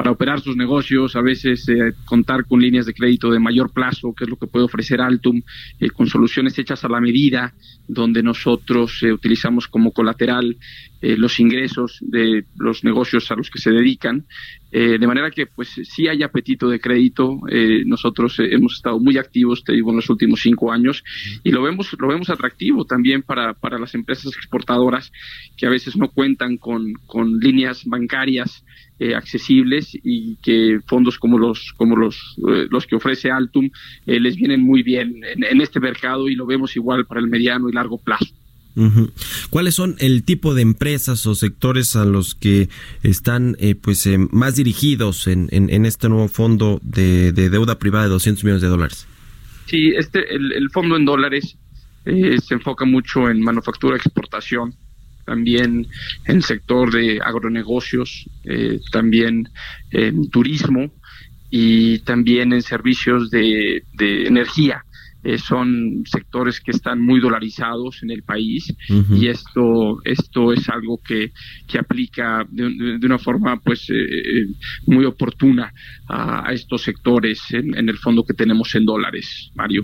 para operar sus negocios, a veces eh, contar con líneas de crédito de mayor plazo, que es lo que puede ofrecer Altum, eh, con soluciones hechas a la medida, donde nosotros eh, utilizamos como colateral eh, los ingresos de los negocios a los que se dedican, eh, de manera que pues sí hay apetito de crédito. eh, nosotros eh, hemos estado muy activos, te digo, en los últimos cinco años y lo vemos lo vemos atractivo también para para las empresas exportadoras que a veces no cuentan con con líneas bancarias eh, accesibles y que fondos como los como los eh, los que ofrece Altum les vienen muy bien en, en este mercado y lo vemos igual para el mediano y largo plazo. ¿Cuáles son el tipo de empresas o sectores a los que están eh, pues eh, más dirigidos en, este nuevo fondo de, de deuda privada de 200 millones de dólares? Sí, este, el, fondo en dólares eh, se enfoca mucho en manufactura, exportación, también en el sector de agronegocios, también en turismo y también en servicios de energía. Eh, son sectores que están muy dolarizados en el país y esto esto es algo que, que aplica de, de- una forma pues eh, eh, muy oportuna a, a estos sectores en, en el fondo que tenemos en dólares, Mario.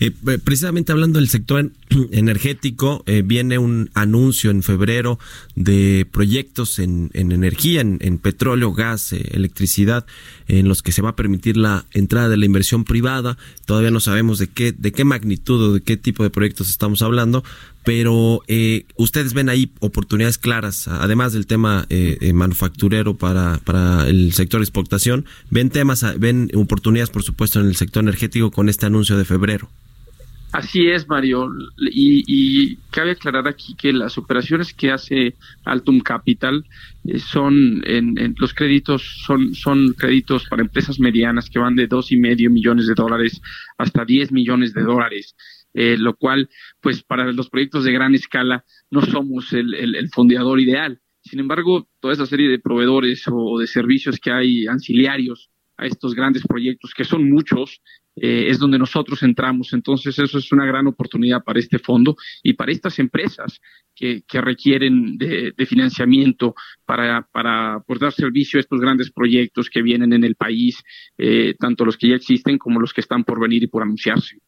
Eh, eh, precisamente hablando del sector en- [clears throat] energético, viene un anuncio en febrero de proyectos en, en energía, en, en petróleo, gas, electricidad, en los que se va a permitir la entrada de la inversión privada. Todavía no sabemos de qué, de qué magnitud o de qué tipo de proyectos estamos hablando, pero eh, ustedes ven ahí oportunidades claras, además del tema eh, eh, manufacturero para, para el sector de exportación, ven temas, ven oportunidades, por supuesto, en el sector energético con este anuncio de febrero. Así es, Mario. Y, y cabe aclarar aquí que las operaciones que hace Altum Capital eh, son en, los créditos son son créditos para empresas medianas que van de dos y medio millones de dólares hasta 10 millones de dólares. Eh, lo cual, pues para los proyectos de gran escala no somos el, el, ideal. Sin embargo, toda esa serie de proveedores o de servicios que hay ancillarios a estos grandes proyectos, que son muchos, eh, es donde nosotros entramos. Entonces, eso es una gran oportunidad para este fondo y para estas empresas que, que requieren de, de financiamiento para, para pues, dar servicio a estos grandes proyectos que vienen en el país, eh, tanto los que ya existen como los que están por venir y por anunciarse.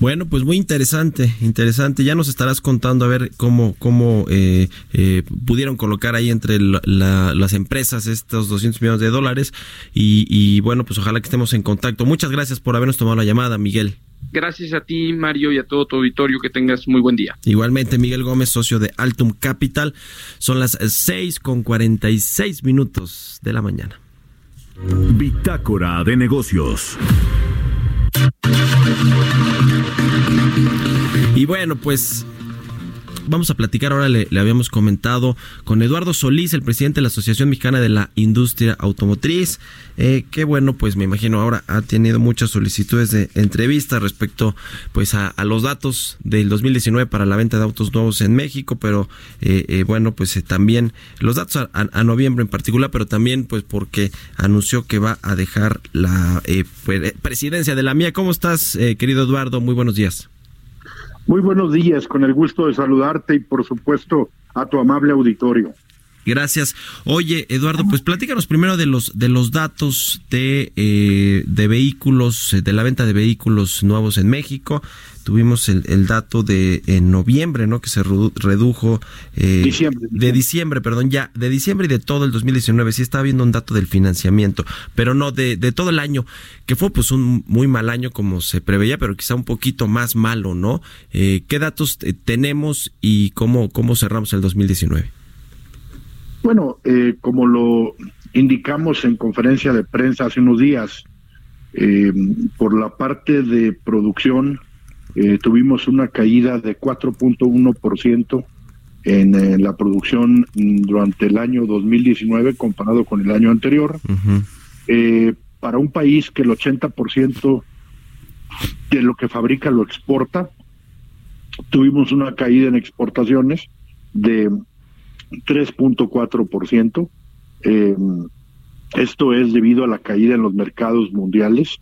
Bueno, pues muy interesante, interesante. Ya nos estarás contando a ver cómo, cómo eh, eh, pudieron colocar ahí entre la- la- las empresas estos 200 millones de dólares y, y bueno, pues ojalá que estemos en contacto. Muchas gracias por habernos tomado la llamada, Miguel. Gracias a ti, Mario, y a todo tu auditorio. Que tengas muy buen día. Igualmente, Miguel Gómez, socio de Altum Capital. Son las 6 con 46 minutos de la mañana. Bitácora de negocios. Y bueno, pues vamos a platicar ahora, le, le habíamos comentado con Eduardo Solís, el presidente de la Asociación Mexicana de la Industria Automotriz, eh, que bueno, pues me imagino ahora ha tenido muchas solicitudes de entrevista respecto pues a, los datos del 2019 para la venta de autos nuevos en México, pero eh, eh, bueno, pues eh, también los datos a, a- noviembre en particular, pero también pues porque anunció que va a dejar la eh, pre- presidencia de la mía. ¿Cómo estás, querido Eduardo? Muy buenos días. Muy buenos días, con el gusto de saludarte y por supuesto a tu amable auditorio. Gracias. Oye, Eduardo, pues platícanos primero de los de los datos de, eh, de vehículos, eh, de la venta de vehículos nuevos en México. Tuvimos el, el dato de en noviembre, ¿no? Que se redu- redujo eh, Diciembre, de diciembre, perdón, ya de diciembre y de todo el 2019. Sí estaba viendo un dato del financiamiento, pero no de, de todo el año, que fue pues un muy mal año como se preveía, pero quizá un poquito más malo, ¿no? Eh, ¿Qué datos tenemos y cómo cómo cerramos el 2019? Bueno, eh, como lo indicamos en conferencia de prensa hace unos días, eh, por la parte de producción eh, tuvimos una caída de 4.1% en eh, la producción durante el año 2019 comparado con el año anterior. Eh, para un país que el 80% de lo que fabrica lo exporta, tuvimos una caída en exportaciones de 3.4%. Eh, esto es debido a la caída en los mercados mundiales.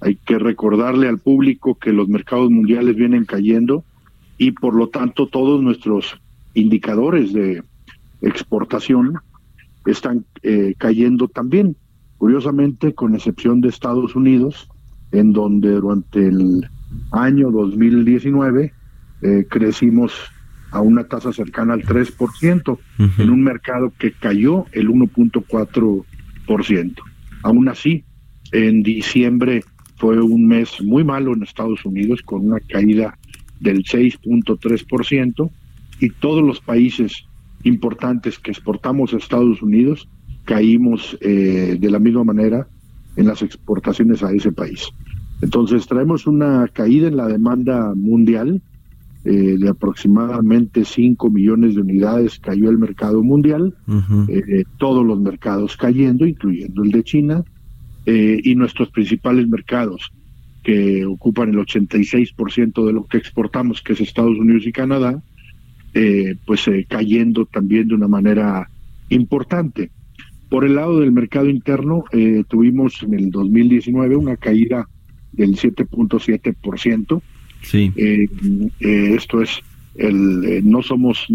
Hay que recordarle al público que los mercados mundiales vienen cayendo y por lo tanto todos nuestros indicadores de exportación están eh, cayendo también. Curiosamente, con excepción de Estados Unidos, en donde durante el año 2019 eh, crecimos a una tasa cercana al 3%, en un mercado que cayó el 1.4%. Aún así, en diciembre fue un mes muy malo en Estados Unidos, con una caída del 6.3%, y todos los países importantes que exportamos a Estados Unidos caímos eh, de la misma manera en las exportaciones a ese país. Entonces traemos una caída en la demanda mundial eh, de aproximadamente 5 millones de unidades cayó el mercado mundial, eh, todos los mercados cayendo, incluyendo el de China, eh, y nuestros principales mercados, que ocupan el 86% de lo que exportamos, que es Estados Unidos y Canadá, eh, pues cayendo también de una manera importante. Por el lado del mercado interno, eh, tuvimos en el 2019 una caída del 7.7%. Sí. Eh, eh, esto es, el, eh, no somos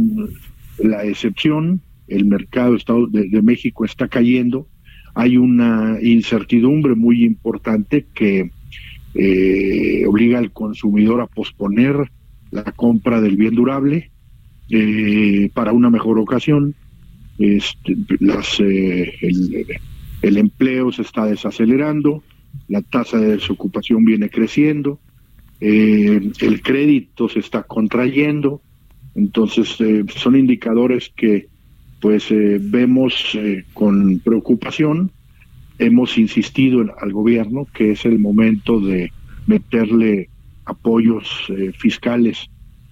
la excepción, el mercado de, de México está cayendo, hay una incertidumbre muy importante que obliga al consumidor a posponer la compra del bien durable para una mejor ocasión. Este, el empleo se está desacelerando, la tasa de desocupación viene creciendo, eh, el crédito se está contrayendo, entonces eh, son indicadores que pues eh, vemos eh, con preocupación. Hemos insistido al gobierno que es el momento de meterle apoyos fiscales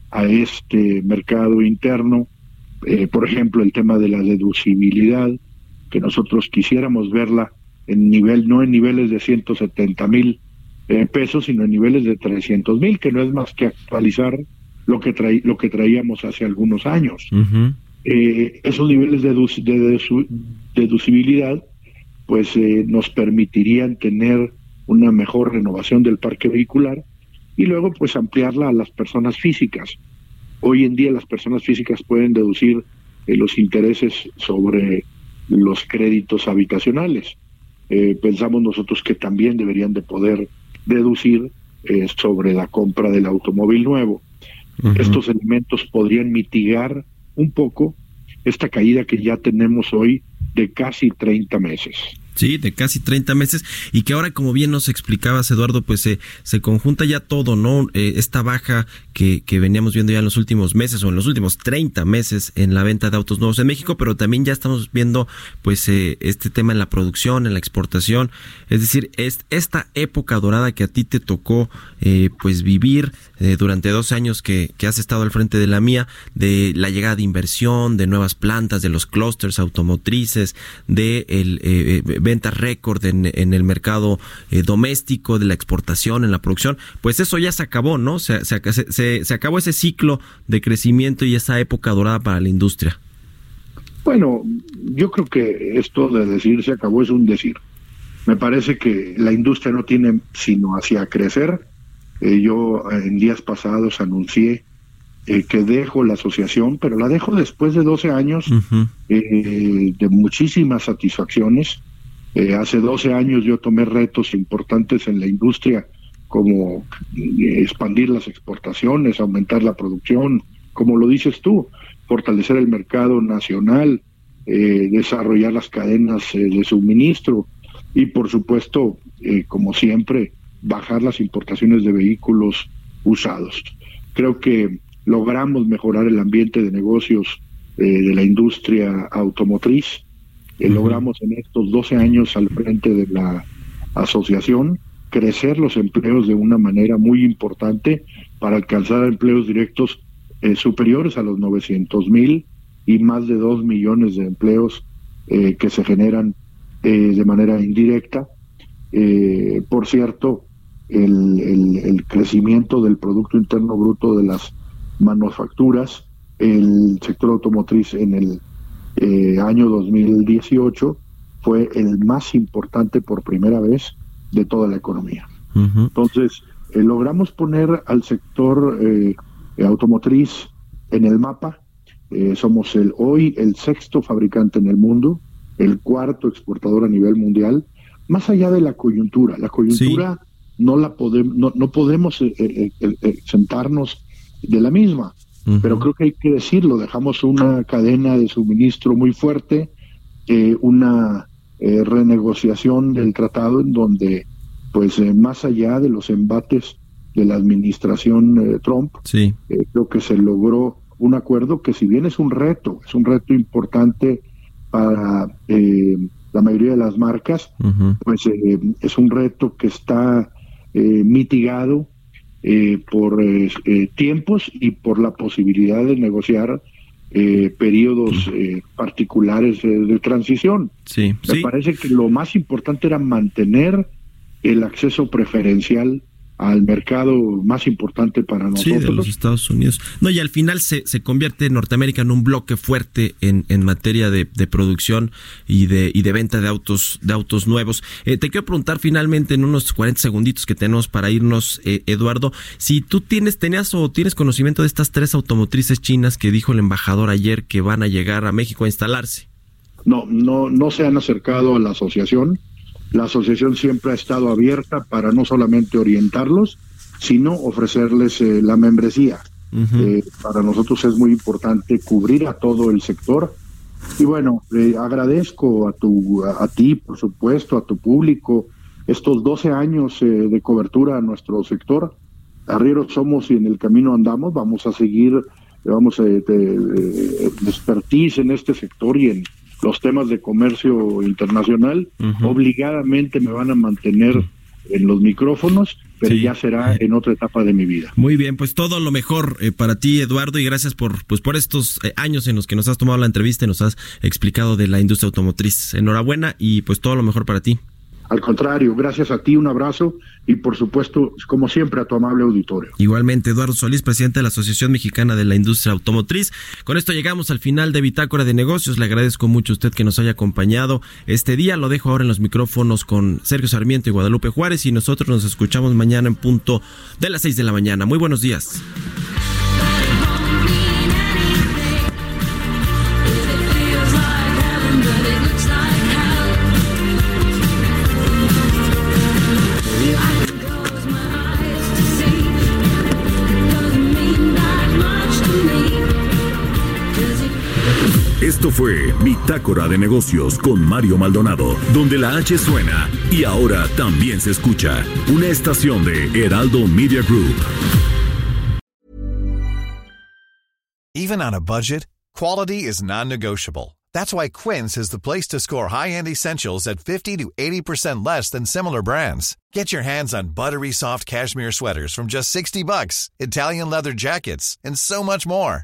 a este mercado interno, por ejemplo, el tema de la deducibilidad, que nosotros quisiéramos verla en nivel, no en niveles de 170 mil eh, pesos, sino en niveles de 300 mil, que no es más que actualizar lo que, traí- lo que traíamos hace algunos años. Eh, esos niveles de, deducibilidad pues eh, nos permitirían tener una mejor renovación del parque vehicular y luego pues ampliarla a las personas físicas. Hoy en día las personas físicas pueden deducir eh, los intereses sobre los créditos habitacionales. Eh, pensamos nosotros que también deberían de poder deducir eh, sobre la compra del automóvil nuevo. Estos elementos podrían mitigar un poco esta caída que ya tenemos hoy de casi 30 meses. Sí, de casi 30 meses y que ahora, como bien nos explicabas, Eduardo, pues se se conjunta ya todo, ¿no? Eh, esta baja que, que veníamos viendo ya en los últimos meses o en los últimos 30 meses en la venta de autos nuevos en México, pero también ya estamos viendo pues eh, este tema en la producción, en la exportación, es decir, es esta época dorada que a ti te tocó eh, pues vivir eh, durante dos años que, que has estado al frente de la mía, de la llegada de inversión, de nuevas plantas, de los clústeres automotrices, de el, eh, ventas récord en, en el mercado eh, doméstico, de la exportación, en la producción, pues eso ya se acabó, ¿no? Se, se, se- se acabó ese ciclo de crecimiento y esa época dorada para la industria. Bueno, yo creo que esto de decir se acabó es un decir. Me parece que la industria no tiene sino hacia crecer. Eh, yo eh, en días pasados anuncié eh, que dejo la asociación, pero la dejo después de 12 años eh, de muchísimas satisfacciones. Eh, hace 12 años yo tomé retos importantes en la industria como eh, expandir las exportaciones, aumentar la producción, como lo dices tú, fortalecer el mercado nacional, eh, desarrollar las cadenas de suministro y por supuesto, como siempre, bajar las importaciones de vehículos usados. Creo que logramos mejorar el ambiente de negocios de la industria automotriz. Logramos en estos 12 años al frente de la asociación crecer los empleos de una manera muy importante para alcanzar empleos directos eh, superiores a los 900 mil y más de 2 millones de empleos eh, que se generan eh, de manera indirecta. Eh, por cierto, el, el- el crecimiento del Producto Interno Bruto de las manufacturas, el sector automotriz en el eh, año 2018 fue el más importante por primera vez de toda la economía. Entonces, eh, logramos poner al sector eh, automotriz en el mapa. Eh, somos el hoy el sexto fabricante en el mundo, el cuarto exportador a nivel mundial. más allá de la coyuntura. La coyuntura no la podemos, no, no podemos sentarnos de la misma. Pero creo que hay que decirlo, dejamos una cadena de suministro muy fuerte, eh, una eh, renegociación del tratado en donde, pues eh, más allá de los embates de la administración eh, Trump, Sí. creo que se logró un acuerdo que si bien es un reto, es un reto importante para eh, la mayoría de las marcas, Ujú. pues eh, es un reto que está eh, mitigado eh, por eh, eh, tiempos y por la posibilidad de negociar eh, periodos eh, particulares eh, de transición. Sí, Me sí. parece que lo más importante era mantener el acceso preferencial al mercado más importante para Sí, de nosotros. los Estados Unidos. No, y al final se, se convierte Norteamérica en un bloque fuerte en, en materia de, de producción y de, y de venta de autos, de autos nuevos. Eh, te quiero preguntar finalmente en unos 40 segunditos que tenemos para irnos, eh, Eduardo, si tú tienes, tenías o tienes conocimiento de estas tres automotrices chinas que dijo el embajador ayer que van a llegar a México a instalarse. No, no, no se han acercado a la asociación. La asociación siempre ha estado abierta para no solamente orientarlos, sino ofrecerles eh, la membresía. Eh, para nosotros es muy importante cubrir a todo el sector. Y bueno, eh, agradezco a, tu, a, a ti, por supuesto, a tu público, estos 12 años eh, de cobertura a nuestro sector. Arrieros somos y en el camino andamos, vamos a seguir, vamos a expertise en este sector y en los temas de comercio internacional. Obligadamente me van a mantener en los micrófonos, pero Sí. ya será en otra etapa de mi vida. Muy bien, pues todo lo mejor eh, para ti, Eduardo, y gracias por, pues por estos eh, años en los que nos has tomado la entrevista y nos has explicado de la industria automotriz. Enhorabuena y pues todo lo mejor para ti. Al contrario, gracias a ti, un abrazo y por supuesto, como siempre, a tu amable auditorio. Igualmente, Eduardo Solís, presidente de la Asociación Mexicana de la Industria Automotriz. Con esto llegamos al final de Bitácora de Negocios. Le agradezco mucho a usted que nos haya acompañado este día. Lo dejo ahora en los micrófonos con Sergio Sarmiento y Guadalupe Juárez y nosotros nos escuchamos mañana en punto de las 6 de la mañana. Muy buenos días. Esto fue Bitácora de Negocios con Mario Maldonado, donde la H suena y ahora también se escucha una estación de Heraldo Media Group. Even on a budget, quality is non-negotiable. That's why Quince is the place to score high-end essentials at 50 to 80% less than similar brands. Get your hands on buttery soft cashmere sweaters from just 60 bucks, Italian leather jackets, and so much more.